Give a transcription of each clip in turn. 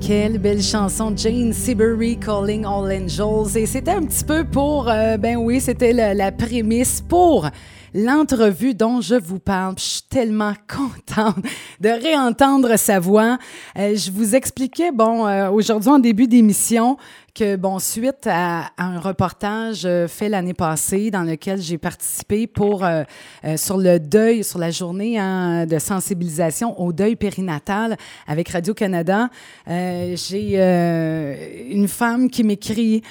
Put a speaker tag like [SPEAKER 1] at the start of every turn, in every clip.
[SPEAKER 1] Quelle belle chanson, Jane Seabury, Calling All Angels. Et c'était un petit peu pour, euh, ben oui, c'était la, la prémisse pour l'entrevue dont je vous parle. Je suis tellement contente de réentendre sa voix. Euh, je vous expliquais, bon, euh, aujourd'hui en début d'émission, que, bon, suite à, un reportage euh, fait l'année passée dans lequel j'ai participé pour, sur le deuil, sur la journée hein, de sensibilisation au deuil périnatal avec Radio-Canada, j'ai une femme qui m'écrit,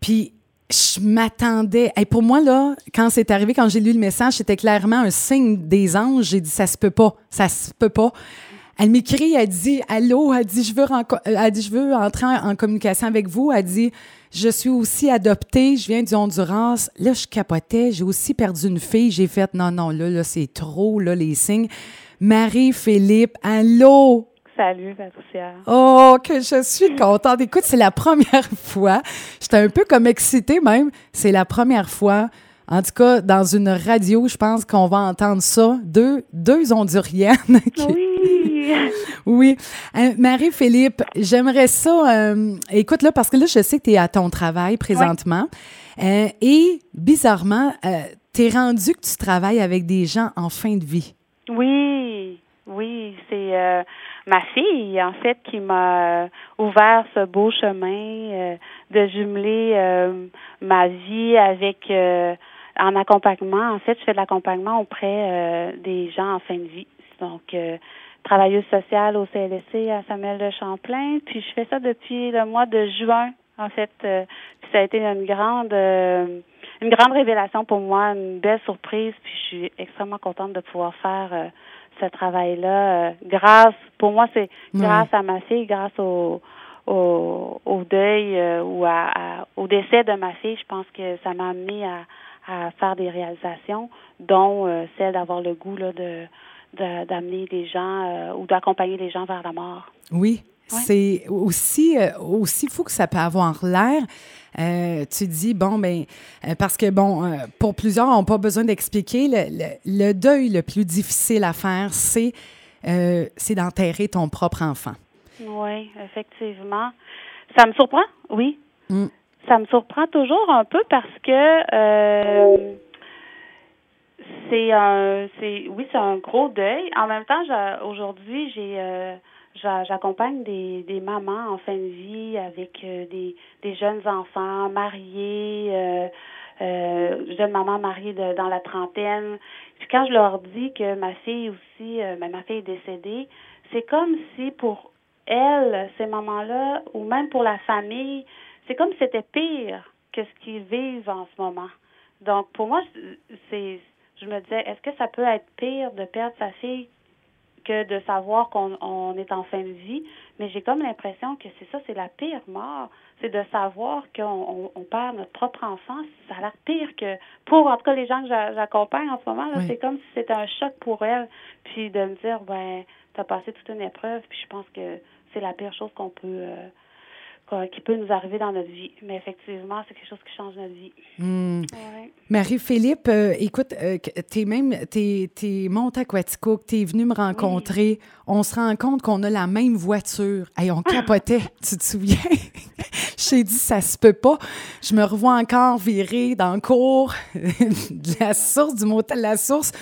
[SPEAKER 1] puis je m'attendais. Et pour moi, là, quand c'est arrivé, quand j'ai lu le message, c'était clairement un signe des anges. J'ai dit, ça se peut pas, ça se peut pas. Elle m'écrit, elle dit Allô, elle dit je veux, elle dit, je veux entrer en, communication avec vous. Elle dit Je suis aussi adoptée, je viens du Honduras. Là, je capotais, j'ai aussi perdu une fille. J'ai fait Non, non, là, là c'est trop, là, les signes. Marie-Philippe, allô?
[SPEAKER 2] Salut, Patricia.
[SPEAKER 1] Oh, que je suis contente. Écoute, c'est la première fois. J'étais un peu comme excitée même. C'est la première fois en tout cas, dans une radio, je pense qu'on va entendre ça. Deux, deux Honduriennes.
[SPEAKER 2] Oui.
[SPEAKER 1] oui. Euh, Marie-Philippe, j'aimerais ça. Euh, écoute, là, parce que là, je sais que tu es à ton travail présentement. Euh, et bizarrement, tu es rendu que tu travailles avec des gens en fin de vie.
[SPEAKER 2] Oui. Oui. C'est ma fille, en fait, qui m'a ouvert ce beau chemin de jumeler ma vie avec en accompagnement, en fait, je fais de l'accompagnement auprès euh, des gens en fin de vie. Donc, euh, travailleuse sociale au CLSC à Samuel de Champlain. Puis, je fais ça depuis le mois de juin, en fait. Euh, puis, ça a été une grande, une grande révélation pour moi, une belle surprise. Puis, je suis extrêmement contente de pouvoir faire ce travail-là. grâce, pour moi, c'est grâce à ma fille, grâce au au, au deuil ou à, au décès de ma fille, je pense que ça m'a amené à, à faire des réalisations, dont euh, celle d'avoir le goût là, de d'amener des gens euh, ou d'accompagner les gens vers la mort.
[SPEAKER 1] Oui, c'est aussi euh, aussi fou que ça peut avoir l'air. tu dis, bon, ben, parce que, bon, pour plusieurs, on n'a pas besoin d'expliquer, le, le, deuil le plus difficile à faire, c'est c'est d'enterrer ton propre enfant.
[SPEAKER 2] Oui, effectivement. Ça me surprend, oui.
[SPEAKER 1] Mm
[SPEAKER 2] ça me surprend toujours un peu parce que euh, c'est un c'est oui c'est un gros deuil en même temps aujourd'hui j'ai euh, j'accompagne des, des mamans en fin de vie avec euh, des, des jeunes enfants mariés euh, euh, jeune maman mariée de, dans la trentaine puis quand je leur dis que ma fille aussi ben, ma fille est décédée c'est comme si pour elle ces mamans là ou même pour la famille c'est comme si c'était pire que ce qu'ils vivent en ce moment. Donc, pour moi, c'est, je me disais, est-ce que ça peut être pire de perdre sa fille que de savoir qu'on est en fin de vie? Mais j'ai comme l'impression que c'est ça, c'est la pire mort. C'est de savoir qu'on on, perd notre propre enfant. Ça a l'air pire que, pour en tout cas les gens que j'accompagne en ce moment, c'est comme si c'était un choc pour elle. Puis de me dire, ben, as passé toute une épreuve, puis je pense que c'est la pire chose qu'on peut. Euh, qui peut nous arriver dans notre vie. Mais effectivement, c'est quelque chose qui change notre vie.
[SPEAKER 1] Hmm. Marie-Philippe, euh, écoute, euh, tu es même, t'es, es Montaquatico, tu es venu me rencontrer. On se rend compte qu'on a la même voiture. Et on capotait, tu te souviens? J'ai dit, ça se peut pas. Je me revois encore virer dans le cours de la source, du motel La Source.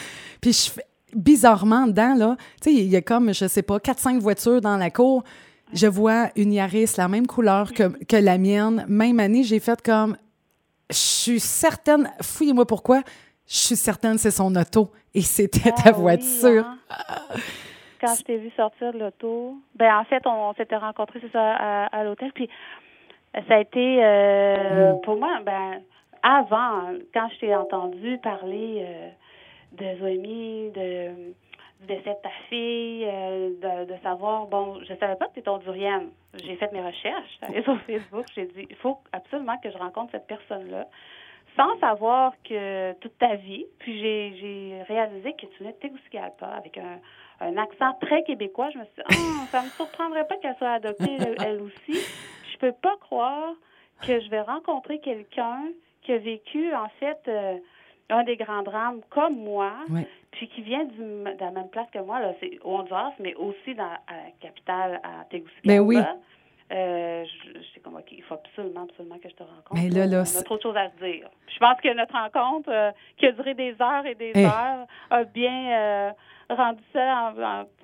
[SPEAKER 1] Puis je fais bizarrement dedans, là, tu sais, il y a comme, je sais pas, 4-5 voitures dans la cour je vois une Yaris, la même couleur que, que la mienne, même année, j'ai fait comme, je suis certaine, fouillez-moi pourquoi, je suis certaine c'est son auto et c'était ta ah voiture.
[SPEAKER 2] Hein. Quand je t'ai vu sortir de l'auto, ben en fait, on s'était rencontrés, c'est ça, à, l'hôtel, puis ça a été, euh, pour moi, ben avant, quand je t'ai entendu parler euh, de Zoémie, de de ta fille, euh, de, savoir, bon, je savais pas que tu étais hondurienne. J'ai fait mes recherches, allé sur Facebook, j'ai dit, il faut absolument que je rencontre cette personne-là, sans savoir que toute ta vie, puis j'ai réalisé que tu venais de Tegucigalpa avec un, un accent très québécois. Je me suis dit, oh, ça me surprendrait pas qu'elle soit adoptée elle, aussi. Je peux pas croire que je vais rencontrer quelqu'un qui a vécu, en fait, euh, un des grands drames comme moi, puis qui vient du, de la même place que moi, là, c'est au Honduras, mais aussi dans la capitale, à Tegucigalpa.
[SPEAKER 1] Ben oui.
[SPEAKER 2] euh, je, comme, OK, il faut absolument, absolument que je te rencontre.
[SPEAKER 1] Mais là, là,
[SPEAKER 2] on a trop de choses à se dire. Je pense que notre rencontre, euh, qui a duré des heures et des eh. heures, a bien euh, rendu ça.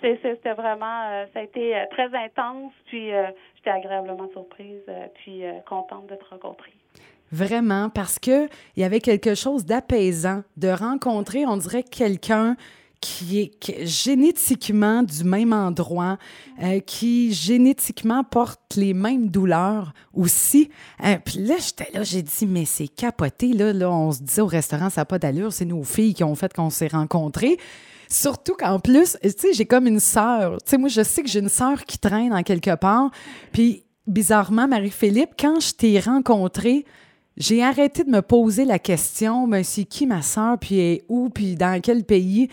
[SPEAKER 2] C'était vraiment, ça a été très intense. Puis j'étais agréablement surprise, puis contente de te rencontrer.
[SPEAKER 1] Vraiment, parce qu'il y avait quelque chose d'apaisant de rencontrer, on dirait, quelqu'un qui est génétiquement du même endroit, euh, qui génétiquement porte les mêmes douleurs aussi. Euh, puis là, j'étais là, j'ai dit, mais c'est capoté. Là, là, on se dit au restaurant, ça n'a pas d'allure. C'est nos filles qui ont fait qu'on s'est rencontrés. Surtout qu'en plus, tu sais, j'ai comme une sœur. Tu sais, moi, je sais que j'ai une sœur qui traîne en quelque part. Puis, bizarrement, Marie-Philippe, quand je t'ai rencontrée, j'ai arrêté de me poser la question, mais c'est qui ma sœur, puis est où, puis dans quel pays?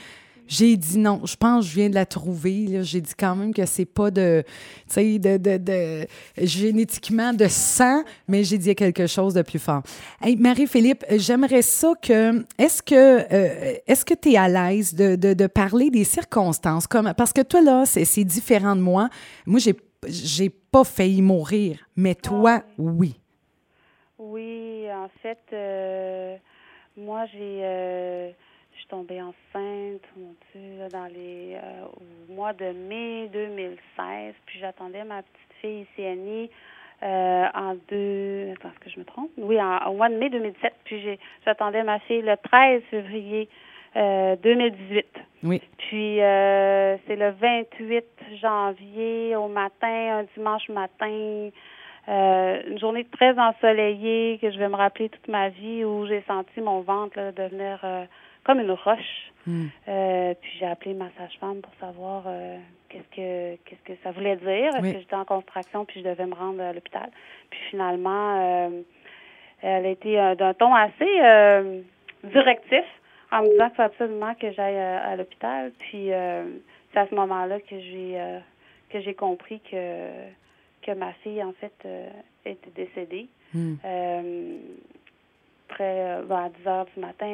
[SPEAKER 1] J'ai dit non, je pense que je viens de la trouver. J'ai dit quand même que c'est pas de, tu sais, de, de, de, génétiquement de sang, mais j'ai dit quelque chose de plus fort. Hey, Marie-Philippe, j'aimerais ça que, est-ce que, euh, est-ce que tu es à l'aise de, de, de, parler des circonstances? Comme, parce que toi, là, c'est différent de moi. Moi, j'ai, j'ai pas failli mourir, mais toi, ah. oui.
[SPEAKER 2] Oui, en fait, euh, moi, j'ai. Euh, suis tombée enceinte, mon Dieu, dans les euh, au mois de mai 2016. Puis j'attendais ma petite fille ici, euh, en deux. Attends, est-ce que je me trompe? Oui, au mois de mai 2017. Puis j'attendais ma fille le 13 février 2018. Euh,
[SPEAKER 1] oui.
[SPEAKER 2] Puis c'est le 28 janvier au matin, un dimanche matin. Une journée très ensoleillée que je vais me rappeler toute ma vie où j'ai senti mon ventre là, devenir comme une roche. Hmm. Euh, puis j'ai appelé ma sage-femme pour savoir euh, qu'est-ce que qu'est-ce que ça voulait dire. Est-ce que j'étais en contraction puis je devais me rendre à l'hôpital? Puis finalement, euh, elle a été d'un ton assez directif en me disant qu'il faut absolument que j'aille à, l'hôpital. Puis c'est à ce moment-là que j'ai que j'ai compris que que ma fille en fait était décédée. Hmm. près ben, à 10 heures du matin,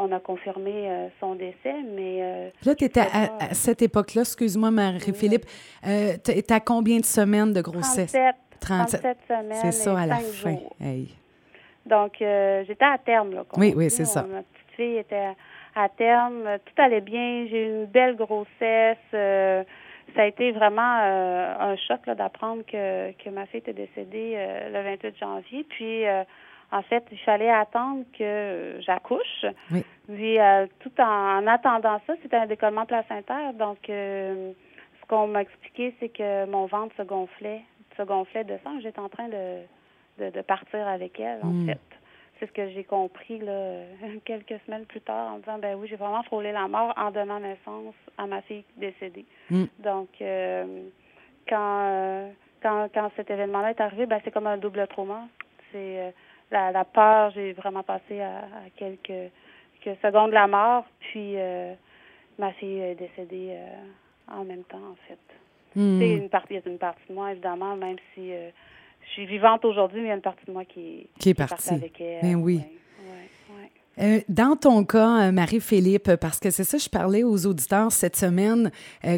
[SPEAKER 2] on a confirmé euh, son décès, mais... Euh,
[SPEAKER 1] là, tu étais à, cette époque-là, excuse-moi Marie-Philippe, euh, tu étais à combien de semaines de grossesse?
[SPEAKER 2] 37, 37 semaines
[SPEAKER 1] C'est ça, à la fin.
[SPEAKER 2] Donc, j'étais à terme, là.
[SPEAKER 1] Oui, oui, c'est ça.
[SPEAKER 2] Ma petite fille était à terme, tout allait bien, j'ai eu une belle grossesse. Ça a été vraiment un choc d'apprendre que, que ma fille était décédée le 28 janvier. Puis en fait, il fallait attendre que j'accouche.
[SPEAKER 1] Oui.
[SPEAKER 2] Puis, euh, tout en, attendant ça, c'était un décollement placentaire. Donc, euh, ce qu'on m'a expliqué, c'est que mon ventre se gonflait, se gonflait de sang. J'étais en train de, de, partir avec elle, en hmm. fait. C'est ce que j'ai compris là, quelques semaines plus tard en disant ben oui, j'ai vraiment frôlé la mort en donnant naissance à ma fille décédée.
[SPEAKER 1] Hmm.
[SPEAKER 2] Donc, euh, quand, quand, quand cet événement-là est arrivé, ben, c'est comme un double trauma. C'est la, peur, j'ai vraiment passé à, quelques, secondes de la mort, puis euh, ma fille est décédée euh, en même temps, en fait. Hmm. C'est une partie, une partie de moi, évidemment, même si euh, je suis vivante aujourd'hui, mais il y a une partie de moi qui,
[SPEAKER 1] qui est, partie.
[SPEAKER 2] avec elle.
[SPEAKER 1] Ben oui. dans ton cas, Marie-Philippe, parce que c'est ça, je parlais aux auditeurs cette semaine,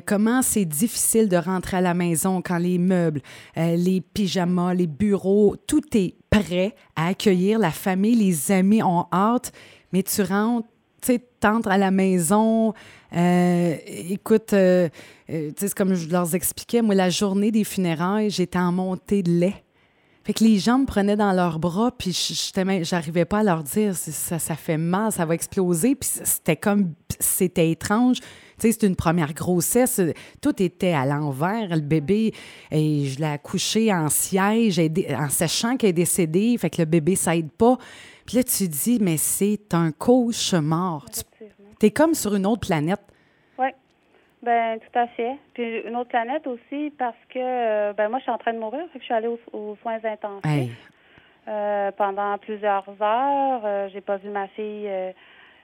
[SPEAKER 1] comment c'est difficile de rentrer à la maison quand les meubles, les pyjamas, les bureaux, tout est prêt à accueillir la famille, les amis ont hâte, mais tu rentres, tu t'entres à la maison. Euh, écoute, euh, euh, tu sais, comme je leur expliquais, moi, la journée des funérailles, j'étais en montée de lait. Fait que les gens me prenaient dans leurs bras, puis j'arrivais pas à leur dire ça, ça fait mal, ça va exploser. Puis c'était comme, c'était étrange. Tu sais, c'est une première grossesse. Tout était à l'envers. Le bébé, et je l'ai accouché en siège, en sachant qu'elle est décédée. Fait que le bébé, ça aide pas. Puis là, tu dis, mais c'est un cauchemar. Tu es comme sur une autre planète.
[SPEAKER 2] Ben tout à fait. Puis une autre planète aussi parce que euh, ben moi je suis en train de mourir, fait que je suis allée aux, soins intensifs euh, pendant plusieurs heures. Euh, j'ai pas vu ma fille,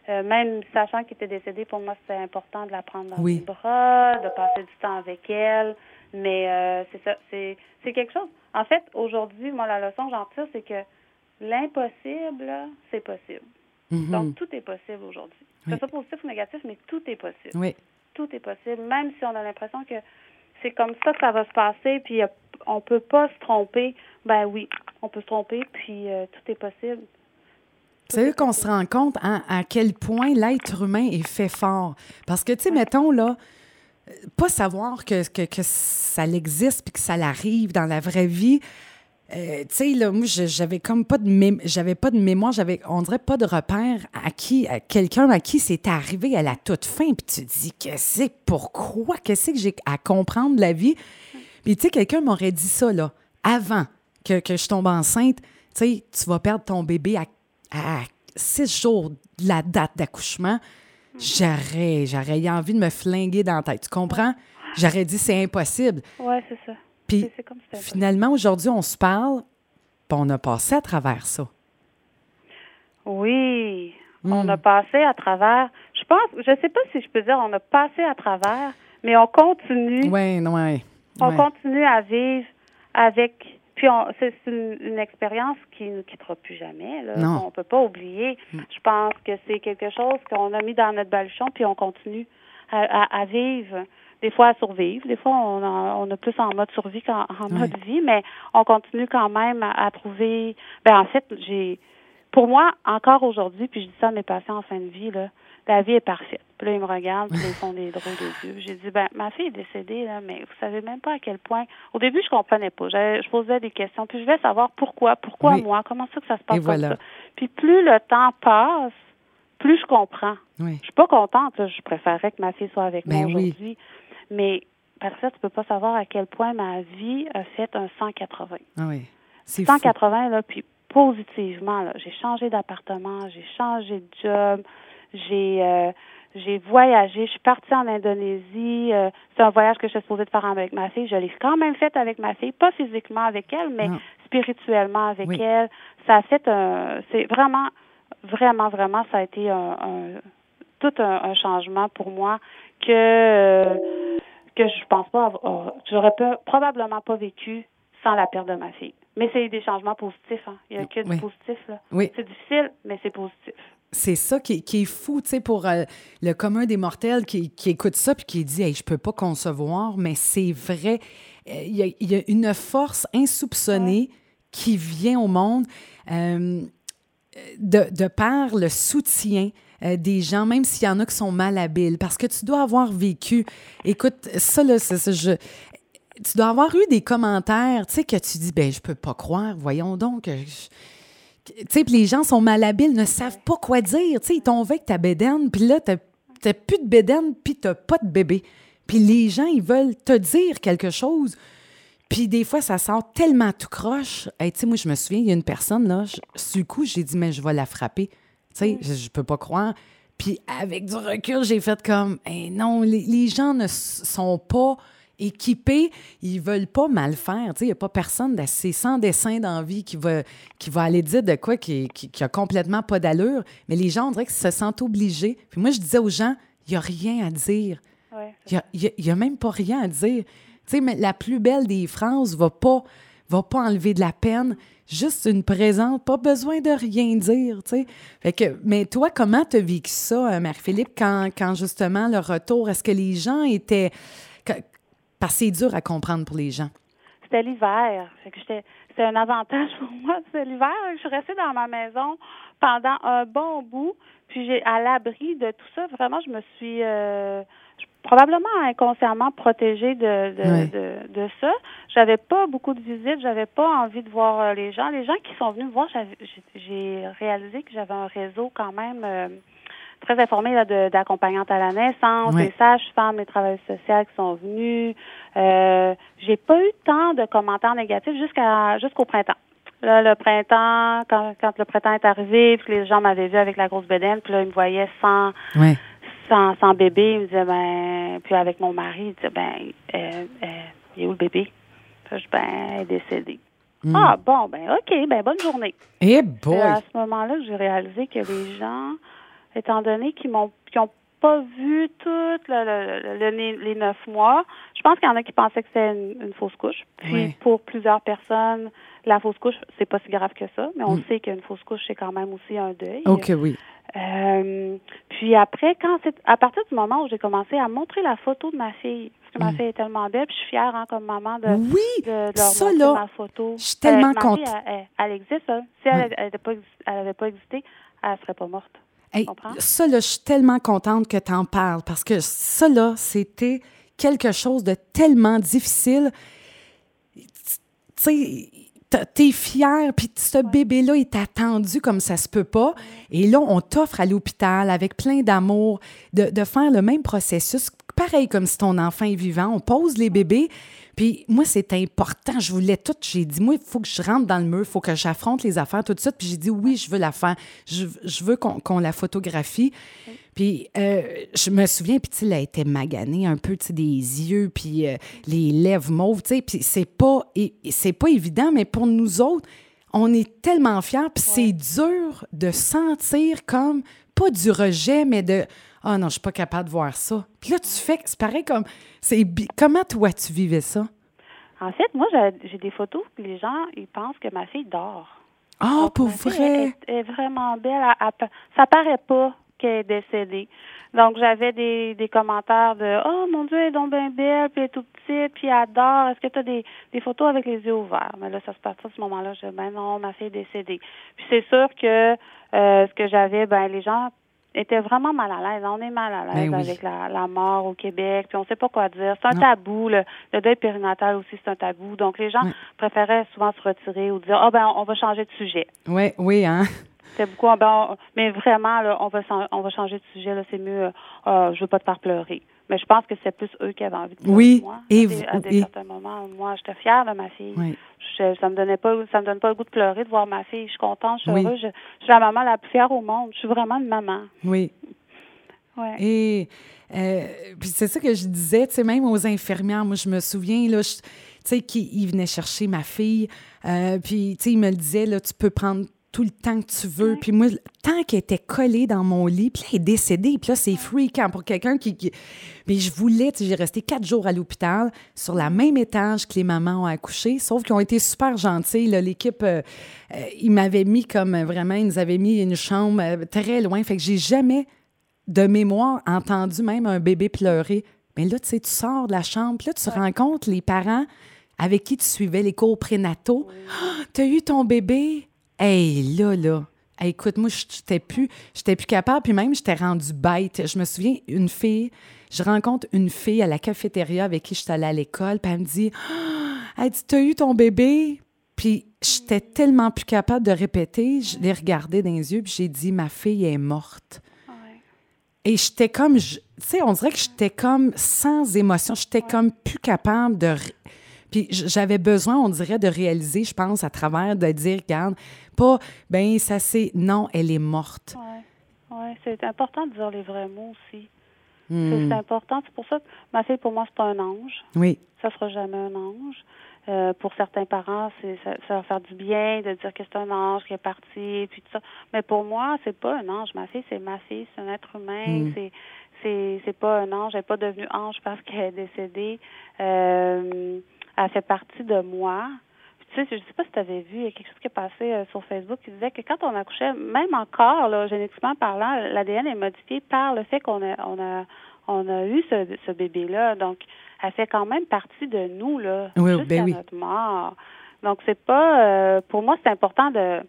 [SPEAKER 2] même sachant qu'elle était décédée. Pour moi c'était important de la prendre dans mes bras, de passer du temps avec elle. Mais c'est ça, c'est c'est quelque chose. En fait, aujourd'hui, moi la leçon que j'en tire, c'est que l'impossible, c'est possible. Mm-hmm. Donc tout est possible aujourd'hui. Que ce soit positif ou négatif, mais tout est possible.
[SPEAKER 1] Oui
[SPEAKER 2] tout est possible, même si on a l'impression que c'est comme ça que ça va se passer, puis on peut pas se tromper. Ben oui, on peut se tromper, puis euh, tout est possible.
[SPEAKER 1] C'est là qu'on se rend compte à quel point l'être humain est fait fort. Parce que, tu sais, mettons, là, pas savoir que, que, que ça existe puis que ça l'arrive dans la vraie vie, euh, tu sais, là, moi, j'avais comme pas de j'avais pas de mémoire, j'avais, on dirait pas de repère à qui, quelqu'un à qui c'est arrivé à la toute fin. Puis tu te dis, qu'est-ce que pourquoi, qu'est-ce que j'ai à comprendre la vie? Puis tu sais, quelqu'un m'aurait dit ça, là, avant que, que je tombe enceinte. Tu sais, tu vas perdre ton bébé à, six jours de la date d'accouchement. J'aurais, j'aurais envie de me flinguer dans la tête. Tu comprends? J'aurais dit, c'est impossible.
[SPEAKER 2] Oui, c'est ça.
[SPEAKER 1] Puis finalement, aujourd'hui, on se parle, puis on a passé à travers ça.
[SPEAKER 2] Oui, on hmm. a passé à travers. Je pense, je ne sais pas si je peux dire on a passé à travers, mais on continue.
[SPEAKER 1] Oui, oui.
[SPEAKER 2] On continue à vivre avec. Puis c'est une, expérience qui ne nous quittera plus jamais. Là, On ne peut pas oublier. Hmm. Je pense que c'est quelque chose qu'on a mis dans notre baluchon, puis on continue à vivre des fois à survivre, des fois on, a, on a plus en mode survie qu'en mode vie, mais on continue quand même à, trouver. Ben en fait, j'ai, pour moi, encore aujourd'hui, puis je dis ça à mes patients en fin de vie là, la vie est parfaite. Puis là, ils me regardent, puis ils font des drôles de yeux. J'ai dit, ben, ma fille est décédée, là, mais vous savez même pas à quel point. Au début, je comprenais pas. Je posais des questions, puis je vais savoir pourquoi, pourquoi moi, comment ça que ça se passe comme ça? Puis plus le temps passe, plus je comprends.
[SPEAKER 1] Oui. Je
[SPEAKER 2] suis pas contente. Je préférerais que ma fille soit avec ben moi aujourd'hui. Mais ça, tu peux pas savoir à quel point ma vie a fait un 180.
[SPEAKER 1] Ah oui.
[SPEAKER 2] 180, là, puis positivement, là. J'ai changé d'appartement, j'ai changé de job, j'ai euh, j'ai voyagé, je suis partie en Indonésie. Euh, c'est un voyage que je suis supposée de faire avec ma fille. Je l'ai quand même fait avec ma fille, pas physiquement avec elle, mais spirituellement avec elle. Ça a fait un, c'est vraiment, vraiment, vraiment, ça a été un, tout un, changement pour moi que euh, que je pense pas j'aurais probablement pas vécu sans la perte de ma fille. Mais c'est des changements positifs. Hein. Il y a que du positif. Là.
[SPEAKER 1] Oui.
[SPEAKER 2] C'est difficile, mais c'est positif.
[SPEAKER 1] C'est ça qui, est fou, tu sais, pour euh, le commun des mortels qui, écoute ça puis qui dit hey, Je peux pas concevoir, mais c'est vrai. Euh, il y, a, une force insoupçonnée qui vient au monde de, de par le soutien, euh, des gens, même s'il y en a qui sont malhabiles, parce que tu dois avoir vécu. Écoute, ça, là, c'est ça, je. Tu dois avoir eu des commentaires, tu sais, que tu dis, ben, je peux pas croire, voyons donc. Tu sais, les gens sont malhabiles, ne savent pas quoi dire. Tu sais, ils t'ont avec ta bédaine, puis là, t'as plus de bédaine, puis t'as pas de bébé. Puis les gens, ils veulent te dire quelque chose. Puis des fois, ça sort tellement tout croche. tu sais, moi, je me souviens, il y a une personne, là, sur le coup, j'ai dit, mais je vais la frapper. Tu sais, je, peux pas croire. Puis avec du recul, j'ai fait comme, hey, non, les, gens ne sont pas équipés, ils veulent pas mal faire. Il n'y a pas personne d'assez sans dessin d'envie qui va, qui va aller dire de quoi qui, qui, a complètement pas d'allure. Mais les gens, on dirait qu'ils se sentent obligés. Puis moi, je disais aux gens, il n'y a rien à dire. Il n'y a, a, même pas rien à dire. sais, mais la plus belle des phrases va pas, va pas enlever de la peine juste une présence, pas besoin de rien dire, tu sais. Fait que, mais toi, comment tu as vécu ça, euh, Marie-Philippe, quand, quand justement le retour, est-ce que les gens étaient... Parce que c'est dur à comprendre pour les gens?
[SPEAKER 2] C'était l'hiver. C'était un avantage pour moi. C'était l'hiver. Je suis restée dans ma maison pendant un bon bout. Puis j'ai à l'abri de tout ça. Vraiment, je me suis euh, probablement inconsciemment protégée de, de, de, ça. J'avais pas beaucoup de visites, j'avais pas envie de voir euh, les gens. Les gens qui sont venus me voir, j'ai réalisé que j'avais un réseau quand même euh, très informé d'accompagnantes à la naissance, des sages-femmes, des travailleurs sociaux qui sont venus. Euh, j'ai pas eu tant de commentaires négatifs jusqu'à jusqu'au printemps. Là, le printemps, quand, quand le printemps est arrivé, puis les gens m'avaient vu avec la grosse bédaine, puis là, ils me voyaient sans, sans, sans bébé. Ils me disaient, ben, puis avec mon mari, ils disaient, ben, euh, euh, il est où le bébé? Puis je ben, elle est décédée. Hmm. Ah, bon, ben, OK, ben, bonne journée.
[SPEAKER 1] Et eh boy!
[SPEAKER 2] à ce moment-là, j'ai réalisé que les gens, étant donné qu'ils m'ont, qu'ils ont pas vu tout les neuf mois. Je pense qu'il y en a qui pensaient que c'était une, fausse couche. Puis pour plusieurs personnes, la fausse couche, c'est pas si grave que ça, mais on hmm. sait qu'une fausse couche, c'est quand même aussi un deuil.
[SPEAKER 1] OK, oui.
[SPEAKER 2] Euh, puis après, quand c'est à partir du moment où j'ai commencé à montrer la photo de ma fille, parce que ma
[SPEAKER 1] Mm.
[SPEAKER 2] fille est tellement belle. Puis je suis fière, hein, comme maman, de,
[SPEAKER 1] Oui,
[SPEAKER 2] de, de leur
[SPEAKER 1] ça,
[SPEAKER 2] montrer
[SPEAKER 1] là,
[SPEAKER 2] ma photo.
[SPEAKER 1] je suis tellement
[SPEAKER 2] Euh,
[SPEAKER 1] contente.
[SPEAKER 2] Elle, elle- elle existe, hein. Si elle n'avait pas, elle existé, elle serait pas morte.
[SPEAKER 1] Hey, ça, là, je suis tellement contente que tu en parles parce que ça, là, c'était quelque chose de tellement difficile. Tu sais, t'es fière, puis ce bébé-là est attendu comme ça se peut pas. Et là, on t'offre à l'hôpital avec plein d'amour de, de faire le même processus, pareil comme si ton enfant est vivant. On pose les bébés. Puis moi, c'est important. Je voulais tout. J'ai dit, moi, il faut que je rentre dans le mur, il faut que j'affronte les affaires tout de suite. Puis j'ai dit, oui, je veux la faire. Je, je veux qu'on qu'on la photographie. Puis euh, je me souviens, puis elle a été maganée un peu, tu sais, des yeux, puis euh, les lèvres mauves, tu sais. Puis c'est pas, c'est pas évident, mais pour nous autres, on est tellement fiers. Puis c'est dur de sentir comme, pas du rejet, mais de, ah non, je suis pas capable de voir ça. Puis là, tu fais, c'est pareil comme, c'est comment toi, tu vivais ça?
[SPEAKER 2] En fait, moi, j'ai des photos que les gens, ils pensent que ma fille dort.
[SPEAKER 1] Ah,
[SPEAKER 2] Donc,
[SPEAKER 1] pour vrai?
[SPEAKER 2] est, est vraiment belle. Elle- elle ça paraît pas qu'elle est décédée. Donc, j'avais des, des commentaires de Oh mon Dieu, elle est donc bien belle, puis elle est tout petite, puis elle dort. Est-ce que tu as des, des photos avec les yeux ouverts? Mais là, ça se passe à ce moment-là. Je dis Ben non, ma fille est décédée. Puis c'est sûr que euh, ce que j'avais, ben les gens étaient vraiment mal à l'aise. On est mal à l'aise
[SPEAKER 1] Ben oui.
[SPEAKER 2] avec la, la mort au Québec, puis on sait pas quoi dire. C'est un
[SPEAKER 1] Non.
[SPEAKER 2] tabou. Le, le deuil périnatal aussi, c'est un tabou. Donc, les gens préféraient souvent se retirer ou dire Ah ben, on va changer de sujet.
[SPEAKER 1] Oui, oui, hein?
[SPEAKER 2] Beaucoup. Ben, on- mais vraiment, là, on va on va changer de sujet. Là, c'est mieux. Euh, Ah, je veux pas te faire pleurer. Mais je pense que c'est plus eux qui avaient envie de pleurer
[SPEAKER 1] Oui,
[SPEAKER 2] moi.
[SPEAKER 1] et
[SPEAKER 2] à
[SPEAKER 1] vous-
[SPEAKER 2] à des
[SPEAKER 1] et-
[SPEAKER 2] certains moments, moi, j'étais fière de ma fille.
[SPEAKER 1] Oui.
[SPEAKER 2] Je, ça me donnait pas, ça me donne pas le goût de pleurer de voir ma fille. Je suis contente, je suis
[SPEAKER 1] Oui.
[SPEAKER 2] heureuse. Je, je suis la maman la plus fière au monde. Je suis vraiment une maman.
[SPEAKER 1] Oui.
[SPEAKER 2] Ouais.
[SPEAKER 1] Et euh, puis c'est ça que je disais, tu sais, même aux infirmières, moi, je me souviens, là, tu sais, qu'ils venaient chercher ma fille, euh, puis, tu sais, ils me le disaient, là, tu peux prendre tout le temps que tu veux. Puis moi, tant qu'elle était collée dans mon lit, puis là, elle est décédée, puis là, c'est fréquent pour quelqu'un qui... qui... Mais je voulais, tu sais, j'ai resté quatre jours à l'hôpital, sur la même étage que les mamans ont accouché, sauf qu'ils ont été super gentils, là, l'équipe, euh, euh, ils m'avaient mis comme, euh, vraiment, ils nous avaient mis une chambre euh, très loin, fait que j'ai jamais de mémoire entendu même un bébé pleurer. Mais là, tu sais, tu sors de la chambre, puis là, tu rencontres les parents avec qui tu suivais les cours prénataux. Ah, T'as eu ton bébé? Hey, là, là. Hey, écoute, moi, je j'étais plus, j'étais plus capable, puis même, j'étais rendue bête. Je me souviens, une fille, je rencontre une fille à la cafétéria avec qui j'étais allée à l'école, puis elle me dit, Ah, elle dit, t'as eu ton bébé? Puis j'étais tellement plus capable de répéter, je l'ai regardé dans les yeux, puis j'ai dit, ma fille est morte.
[SPEAKER 2] Ouais.
[SPEAKER 1] Et j'étais comme, je- tu sais, on dirait que j'étais comme sans émotion. J'étais comme plus capable de. Puis j'avais besoin, on dirait, de réaliser, je pense, à travers, de dire, regarde, pas, ben ça c'est, non, elle est morte.
[SPEAKER 2] Ouais. Ouais. C'est important de dire les vrais mots aussi. C'est-
[SPEAKER 1] Hmm.
[SPEAKER 2] C'est important. C'est pour ça que ma fille, pour moi, c'est pas un ange.
[SPEAKER 1] Oui,
[SPEAKER 2] ça sera jamais un ange. Euh, pour certains parents, c'est ça, ça va faire du bien de dire que c'est un ange qui est parti, puis tout ça. Mais pour moi, c'est pas un ange. Ma fille, c'est ma fille, c'est un être humain.
[SPEAKER 1] Mm.
[SPEAKER 2] C'est c'est c'est pas un ange. Elle n'est pas devenue ange parce qu'elle est décédée. Euh, elle fait partie de moi. Puis, Tu sais, je sais pas si tu avais vu, il y a quelque chose qui est passé euh, sur Facebook qui disait que quand on accouchait, même encore, là, génétiquement parlant, l'ADN est modifié par le fait qu'on a, on a, on a eu ce, ce bébé-là. Donc, elle fait quand même partie de nous, là,
[SPEAKER 1] Oui,
[SPEAKER 2] jusqu'à
[SPEAKER 1] ben oui.
[SPEAKER 2] notre mort. Donc, c'est pas, euh, pour moi, c'est important de,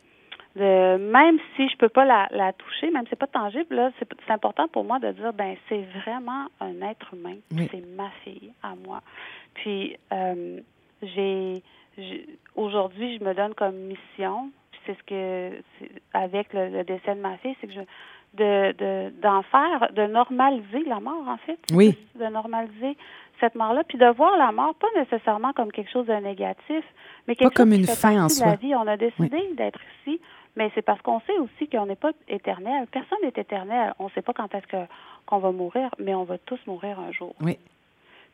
[SPEAKER 2] de, même si je peux pas la, la toucher, même si c'est pas tangible, là, c'est, c'est important pour moi de dire, ben, c'est vraiment un être humain.
[SPEAKER 1] Oui.
[SPEAKER 2] C'est ma fille à moi. Puis, euh, j'ai, j'ai- aujourd'hui, je me donne comme mission, puis c'est ce que, c'est- avec le, le décès de ma fille, c'est que je, de, de, d'en faire, de normaliser la mort, en fait.
[SPEAKER 1] Oui.
[SPEAKER 2] De normaliser cette mort-là, puis de voir la mort pas nécessairement comme quelque chose de négatif, mais quelque
[SPEAKER 1] comme
[SPEAKER 2] chose qui
[SPEAKER 1] une
[SPEAKER 2] fait
[SPEAKER 1] fin en
[SPEAKER 2] de
[SPEAKER 1] soi.
[SPEAKER 2] la vie. On a décidé d'être ici, mais c'est parce qu'on sait aussi qu'on n'est pas éternel. Personne n'est éternel. On ne sait pas quand est-ce que qu'on va mourir, mais on va tous mourir un jour.
[SPEAKER 1] oui.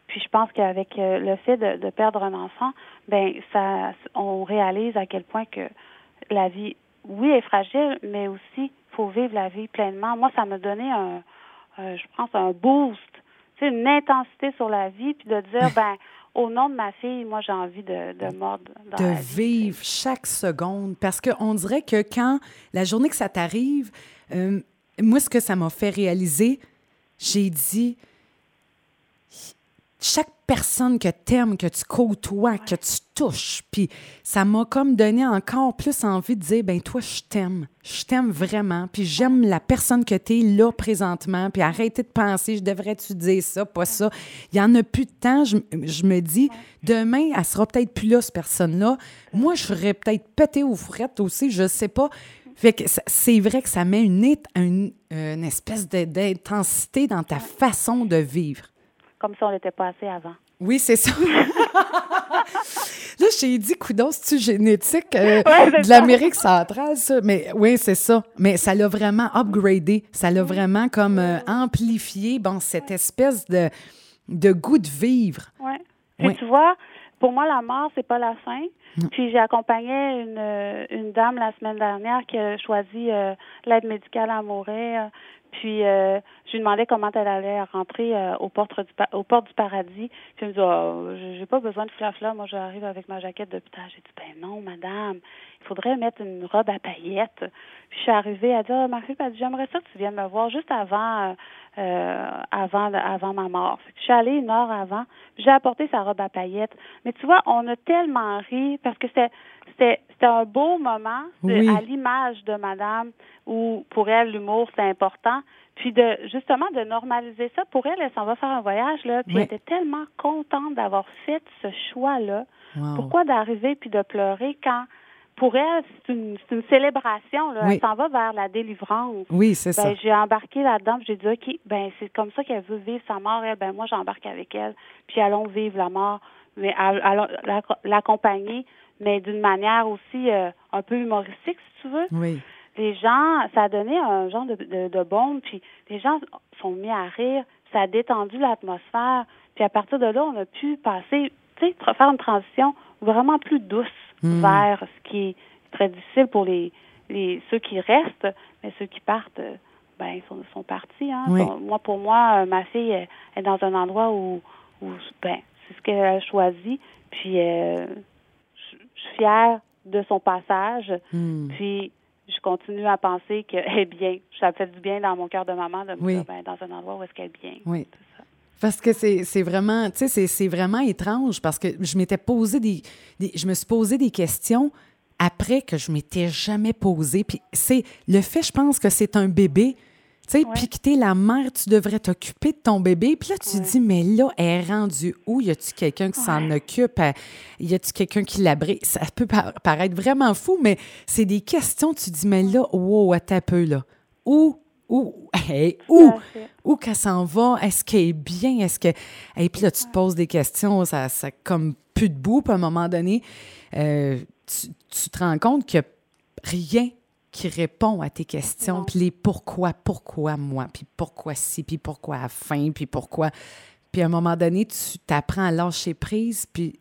[SPEAKER 2] Puis je pense qu'avec euh, le fait de, de perdre un enfant, ben ça, on réalise à quel point que la vie, oui, est fragile, mais aussi faut vivre la vie pleinement. Moi, ça m'a donné un, un- je pense, un boost, tu sais, une intensité sur la vie, puis de dire, ben, au nom de ma fille, moi, j'ai envie de, de mordre dans
[SPEAKER 1] de
[SPEAKER 2] la vie.
[SPEAKER 1] vivre chaque seconde. Parce qu'on dirait que quand la journée que ça t'arrive, euh, moi, ce que ça m'a fait réaliser, j'ai dit, chaque personne que t'aimes, que tu côtoies, que tu touches. Puis ça m'a comme donné encore plus envie de dire, ben toi, je t'aime. Je t'aime vraiment. Puis j'aime la personne que tu es là présentement. Puis arrêtez de penser, je devrais-tu dire ça, pas ça. Il y en a plus de temps. Je, me dis, demain, elle sera peut-être plus là, cette personne-là. Moi, je serais peut-être pété aux frettes aussi, je sais pas. Fait que c'est vrai que ça met une, une espèce d'intensité dans ta façon de vivre
[SPEAKER 2] comme si on n'était pas assez avant.
[SPEAKER 1] Oui, c'est ça. là, j'ai dit, coudon, c'est-tu génétique euh, de l'Amérique centrale, ça? Mais oui, c'est ça. Mais ça l'a vraiment upgradé. Ça l'a vraiment comme euh, amplifié, bon, cette espèce de, de goût de vivre.
[SPEAKER 2] Oui. Puis tu vois, pour moi, la mort, c'est pas la fin. Puis j'ai accompagné une, euh, une dame la semaine dernière qui a choisi l'aide médicale à mourir. Puis euh, je lui demandais comment elle allait rentrer euh, aux portes du du paradis. Puis elle me dit oh, j'ai pas besoin de flafla, moi j'arrive avec ma jaquette d'hôpital. J'ai dit ben non madame, il faudrait mettre une robe à paillettes. Puis je suis arrivée, elle dit oh, ma fille, j'aimerais ça que tu viennes me voir juste avant euh, avant avant ma mort. je suis allée une heure avant, j'ai apporté sa robe à paillettes. Mais tu vois, on a tellement ri parce que c'était un beau moment à l'image de madame où pour elle l'humour c'est important. Puis de justement de normaliser ça pour elle, elle s'en va faire un voyage là, puis elle était tellement contente d'avoir fait ce choix là. Pourquoi d'arriver puis de pleurer quand pour elle, c'est une, une, célébration. Là. Elle s'en va vers la délivrance.
[SPEAKER 1] Oui, c'est
[SPEAKER 2] ben,
[SPEAKER 1] ça.
[SPEAKER 2] J'ai embarqué là-dedans. J'ai dit, OK, ben c'est comme ça qu'elle veut vivre sa mort. Elle, ben moi, j'embarque avec elle. Puis allons vivre la mort, mais allons l'accompagner, mais d'une manière aussi euh, un peu humoristique, si tu veux.
[SPEAKER 1] Oui
[SPEAKER 2] les gens, ça a donné un genre de, de, bombe, puis les gens sont mis à rire, ça a détendu l'atmosphère, puis à partir de là, on a pu passer, tu sais, faire une transition vraiment plus douce hmm. vers ce qui est très difficile pour les, les ceux qui restent, mais ceux qui partent, ben ils sont, sont partis. Hein. moi, pour moi, euh, ma fille est dans un endroit où, où ben c'est ce qu'elle a choisi, puis euh, je suis fière de son passage, hmm. puis je continue à penser qu'elle est bien. Ça fait du bien dans mon cœur de maman de me dire, ben, dans un endroit où est-ce qu'elle est bien.
[SPEAKER 1] Oui. Parce que c'est vraiment, tu sais, c'est vraiment étrange parce que je m'étais posé des, je me suis posé des questions après que je m'étais jamais posé. Puis c'est le fait, je pense que c'est un bébé tu sais, puis que t'es la mère, tu devrais t'occuper de ton bébé. Puis là, tu te dis, mais là, elle est rendue où? Y a-tu quelqu'un qui s'en occupe? Y a-tu quelqu'un qui l'abrite? Ça peut paraître vraiment fou, mais c'est des questions. Tu dis, mais là, wow, attends un peu, là. Où? Où? Hey, où? Où qu'elle s'en va? Est-ce qu'elle est bien? Est-ce que. Et puis là, tu te poses des questions, ça, ça comme plus de bout, puis à un moment donné, euh, tu, tu te rends compte que rien qui répond à tes questions, puis les pourquoi, pourquoi moi, puis pourquoi si, puis pourquoi à fin, puis pourquoi. Puis à un moment donné, tu t'apprends à lâcher prise, puis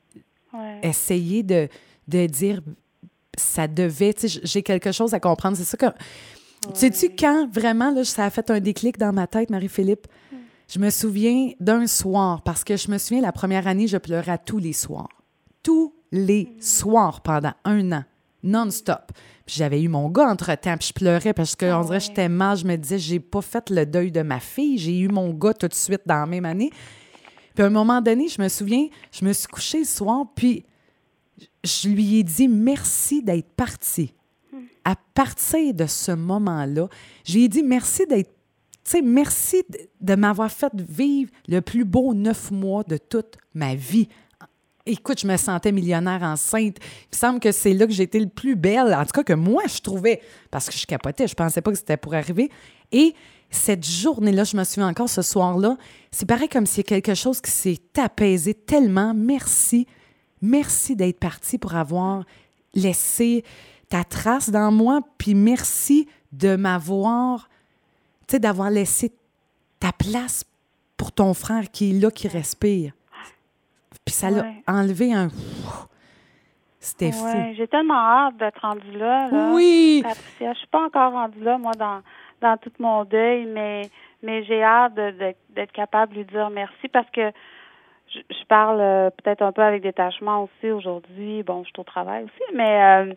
[SPEAKER 1] essayer de, de dire ça devait, tu sais, j'ai quelque chose à comprendre. C'est ça que. Tu sais-tu quand vraiment, là, ça a fait un déclic dans ma tête, Marie-Philippe? Hmm. Je me souviens d'un soir, parce que je me souviens, la première année, je pleurais tous les soirs. Tous les hmm. soirs pendant un an, non-stop. Puis j'avais eu mon gars entre-temps, puis je pleurais parce qu'on ah dirait que j'étais mal. Je me disais, j'ai pas fait le deuil de ma fille. J'ai eu mon gars tout de suite dans la même année. Puis à un moment donné, je me souviens, je me suis couchée le soir, puis je lui ai dit merci d'être parti. À partir de ce moment-là, j'ai dit merci d'être tu sais, merci de m'avoir fait vivre le plus beau neuf mois de toute ma vie Écoute, je me sentais millionnaire enceinte. Il me semble que c'est là que j'étais le plus belle, en tout cas que moi, je trouvais, parce que je capotais, je pensais pas que c'était pour arriver. Et cette journée-là, je me souviens encore ce soir-là, c'est pareil comme a quelque chose qui s'est apaisé tellement. Merci. Merci d'être parti pour avoir laissé ta trace dans moi, puis merci de m'avoir, tu sais, d'avoir laissé ta place pour ton frère qui est là, qui respire. Puis ça l'a enlevé un. C'était fou.
[SPEAKER 2] J'ai tellement hâte d'être rendue là,
[SPEAKER 1] Oui.
[SPEAKER 2] Patricia, je suis pas encore rendue là, moi, dans, dans tout mon deuil, mais, mais j'ai hâte d'être capable de lui dire merci parce que je, parle euh, peut-être un peu avec détachement aussi aujourd'hui. Bon, je suis au travail aussi, mais euh,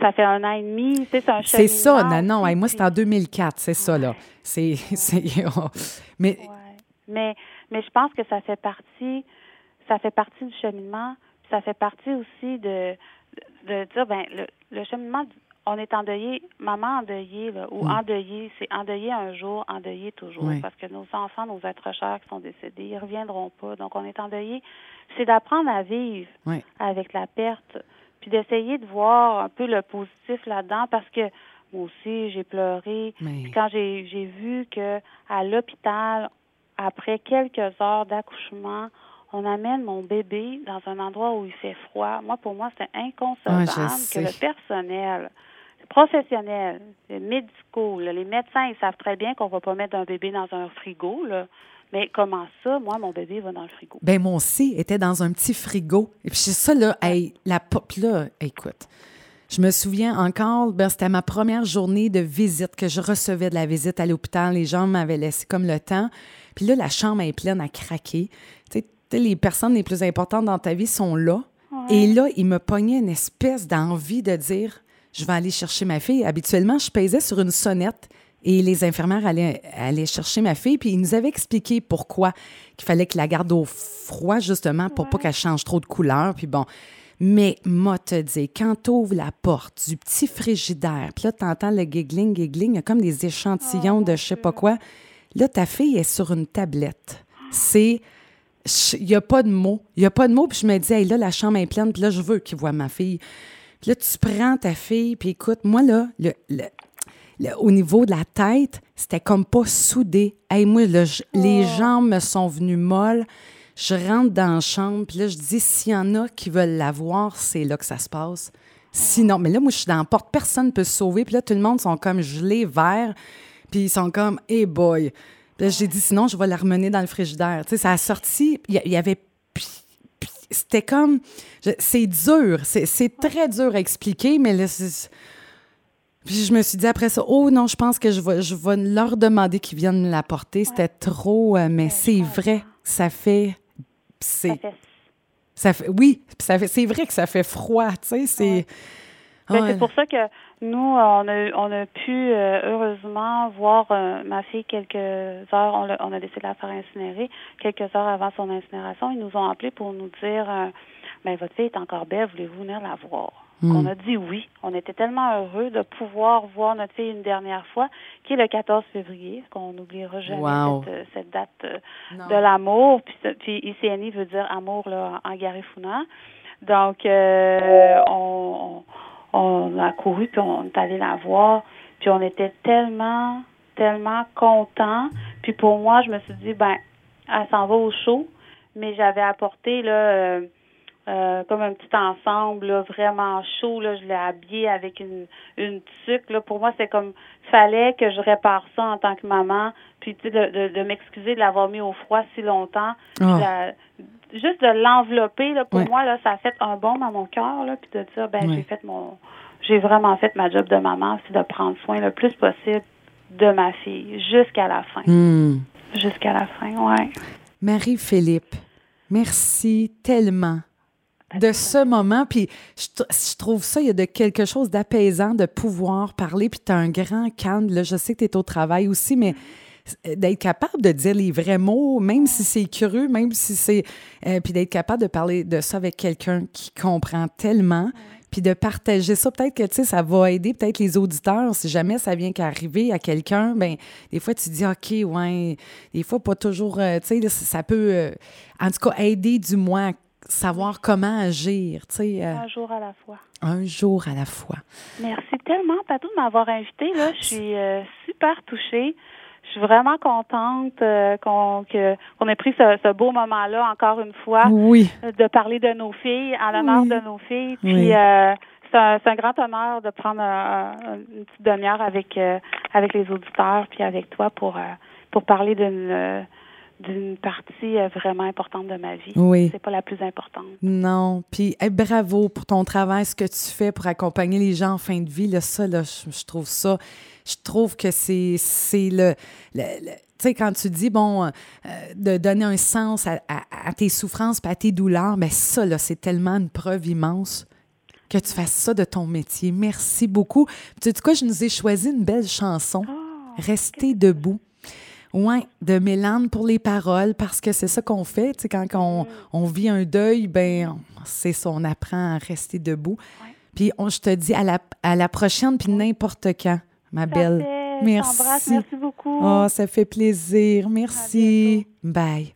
[SPEAKER 2] ça fait un an et demi. C'est un
[SPEAKER 1] C'est ça, non, non. moi, c'est en 2004, c'est ça, là. C'est. mais...
[SPEAKER 2] mais, mais je pense que ça fait partie ça fait partie du cheminement. Ça fait partie aussi de, de, dire, ben le, le cheminement, on est endeuillé, maman endeuillée, là, ou
[SPEAKER 1] Mm.
[SPEAKER 2] endeuillé, c'est endeuillé un jour, endeuillé toujours.
[SPEAKER 1] Oui.
[SPEAKER 2] Parce que nos enfants, nos êtres chers qui sont décédés, ils reviendront pas. Donc, on est endeuillé. C'est d'apprendre à vivre
[SPEAKER 1] Oui.
[SPEAKER 2] avec la perte, puis d'essayer de voir un peu le positif là-dedans, parce que moi aussi, j'ai pleuré. Puis quand j'ai j'ai vu que à l'hôpital, après quelques heures d'accouchement, on amène mon bébé dans un endroit où il fait froid. Moi, pour moi, c'était inconcevable
[SPEAKER 1] Ouais,
[SPEAKER 2] que le personnel professionnel, les médicaux, là, les médecins, ils savent très bien qu'on va pas mettre un bébé dans un frigo, là. Mais comment ça, moi, mon bébé va dans le frigo?
[SPEAKER 1] Ben, moi aussi, était dans un petit frigo. Et puis, c'est ça, là, hey, la pop, là, écoute. Je me souviens encore, ben, c'était ma première journée de visite, que je recevais de la visite à l'hôpital. Les gens m'avaient laissé comme le temps. Puis là, la chambre est pleine à craquer. Tu sais, tu sais, les personnes les plus importantes dans ta vie sont là. Et là, il me pognait une espèce d'envie de dire je vais aller chercher ma fille. Habituellement, je pesais sur une sonnette et les infirmières allaient, allaient chercher ma fille. Puis ils nous avaient expliqué pourquoi qu'il fallait que la garde au froid, justement, pour pas qu'elle change trop de couleur. Puis bon. Mais, moi, te dire, quand tu ouvres la porte du petit frigidaire, puis là, tu entends le giggling, giggling, il y a comme des échantillons de je sais pas quoi. Là, ta fille est sur une tablette. C'est. Il n'y a pas de mots. Il n'y a pas de mots. Puis je me dis, hey, là, la chambre est pleine, puis là, je veux qu'il voit ma fille. Là, tu prends ta fille, puis écoute, moi, là, le, le- le- au niveau de la tête, c'était comme pas soudé. Hey, moi, là, je- les jambes me sont venues molles. Je rentre dans la chambre, puis là, je dis, s'il y en a qui veulent la voir, c'est là que ça se passe. Sinon, mais là, moi, je suis dans la porte, personne ne peut se sauver. Puis là, tout le monde sont comme gelés, verts, puis ils sont comme, hey boy. Puis là, j'ai dit, sinon, je vais la remener dans le frigidaire. Tu sais, ça a sorti, il y, il y avait. C'était comme. C'est dur, c'est très dur à expliquer, mais là, puis je me suis dit après ça, oh non, je pense que je vais, je vais leur demander qu'ils viennent me l'apporter. C'était trop, euh, mais c'est vrai, ça fait.
[SPEAKER 2] Ça
[SPEAKER 1] C'est,
[SPEAKER 2] fait
[SPEAKER 1] ça fait, oui, ça fait, c'est vrai que ça fait froid, tu sais, c'est.
[SPEAKER 2] Ben,
[SPEAKER 1] Ouais.
[SPEAKER 2] C'est pour ça que nous, on a, on a pu euh, heureusement voir euh, ma fille quelques heures. On, l'a- on a décidé de la faire incinérer quelques heures avant son incinération. Ils nous ont appelés pour nous dire euh, ben, votre fille est encore belle, voulez-vous venir la voir?
[SPEAKER 1] Hmm.
[SPEAKER 2] On a dit oui. On était tellement heureux de pouvoir voir notre fille une dernière fois, qui est le 14 février, qu'on n'oubliera jamais
[SPEAKER 1] Wow.
[SPEAKER 2] cette, euh, cette date euh, de l'amour. Puis, puis ICNI veut dire amour là, en Garifuna. Donc, euh, on, on a couru, puis on est allé la voir. Puis on était tellement, tellement contents. Puis pour moi, je me suis dit, ben, elle s'en va au show. Mais j'avais apporté, là, euh, euh, comme un petit ensemble, là, vraiment chaud. Là, je l'ai habillé avec une, une tuque. Là. Pour moi, c'est comme, fallait que je répare ça en tant que maman. Puis, tu sais, de, de, de m'excuser de l'avoir mis au froid si longtemps.
[SPEAKER 1] Ah.
[SPEAKER 2] la- juste de l'envelopper, là, pour
[SPEAKER 1] Ouais.
[SPEAKER 2] moi, là, ça a fait un baume à mon cœur, là, puis de dire, ben,
[SPEAKER 1] Ouais.
[SPEAKER 2] j'ai fait mon, j'ai vraiment fait ma job de maman, c'est de prendre soin le plus possible de ma fille jusqu'à la fin.
[SPEAKER 1] Hmm.
[SPEAKER 2] Jusqu'à la fin, ouais.
[SPEAKER 1] Marie-Philippe, merci tellement de ce moment. Puis je, je trouve ça, il y a de quelque chose d'apaisant de pouvoir parler. Puis tu as un grand calme. Là, je sais que tu es au travail aussi, mais euh, d'être capable de dire les vrais mots, même si c'est cru, même si c'est. euh, puis d'être capable de parler de ça avec quelqu'un qui comprend tellement. Puis de partager ça, peut-être que tu sais, ça va aider peut-être les auditeurs. Si jamais ça vient qu'arriver à quelqu'un, ben des fois tu dis OK, ouais, des fois pas toujours, euh, tu sais, ça peut, euh, en tout cas, aider du moins à savoir comment agir, tu sais, euh,
[SPEAKER 2] Un jour à la fois.
[SPEAKER 1] un jour à la fois.
[SPEAKER 2] Merci tellement, Patou, de m'avoir invitée. Là. Je suis euh, super touchée. Je suis vraiment contente euh, qu'on que- qu'on ait pris ce, ce beau moment-là encore une fois,
[SPEAKER 1] Oui,
[SPEAKER 2] de parler de nos filles, en l'honneur
[SPEAKER 1] Oui.
[SPEAKER 2] de nos filles. Puis
[SPEAKER 1] Oui.
[SPEAKER 2] euh, c'est un, un grand honneur de prendre euh, une petite demi-heure avec euh, avec les auditeurs puis avec toi pour euh, pour parler d'une euh, d'une partie euh, vraiment importante de ma vie.
[SPEAKER 1] oui.
[SPEAKER 2] C'est pas la plus importante.
[SPEAKER 1] Non, puis hey, bravo pour ton travail, ce que tu fais pour accompagner les gens en fin de vie. Là, ça, là, je, je trouve ça, je trouve que c'est le, le- le- tu sais, quand tu dis, bon, euh, de donner un sens à, à- à tes souffrances et à tes douleurs, mais ça, là, c'est tellement une preuve immense que tu fasses ça de ton métier. Merci beaucoup. Tu sais quoi, je nous ai choisi une belle chanson,
[SPEAKER 2] Ah,
[SPEAKER 1] Rester debout. Oui, de Mélane pour les paroles, parce que c'est ça qu'on fait. Tu sais, quand on,
[SPEAKER 2] Mm.
[SPEAKER 1] on vit un deuil, ben c'est ça, on apprend à rester debout.
[SPEAKER 2] Ouais.
[SPEAKER 1] Puis on, je te dis à la, à la prochaine, puis n'importe quand, ma belle. Merci.
[SPEAKER 2] Merci beaucoup.
[SPEAKER 1] Oh, ça fait plaisir. Merci. Bye.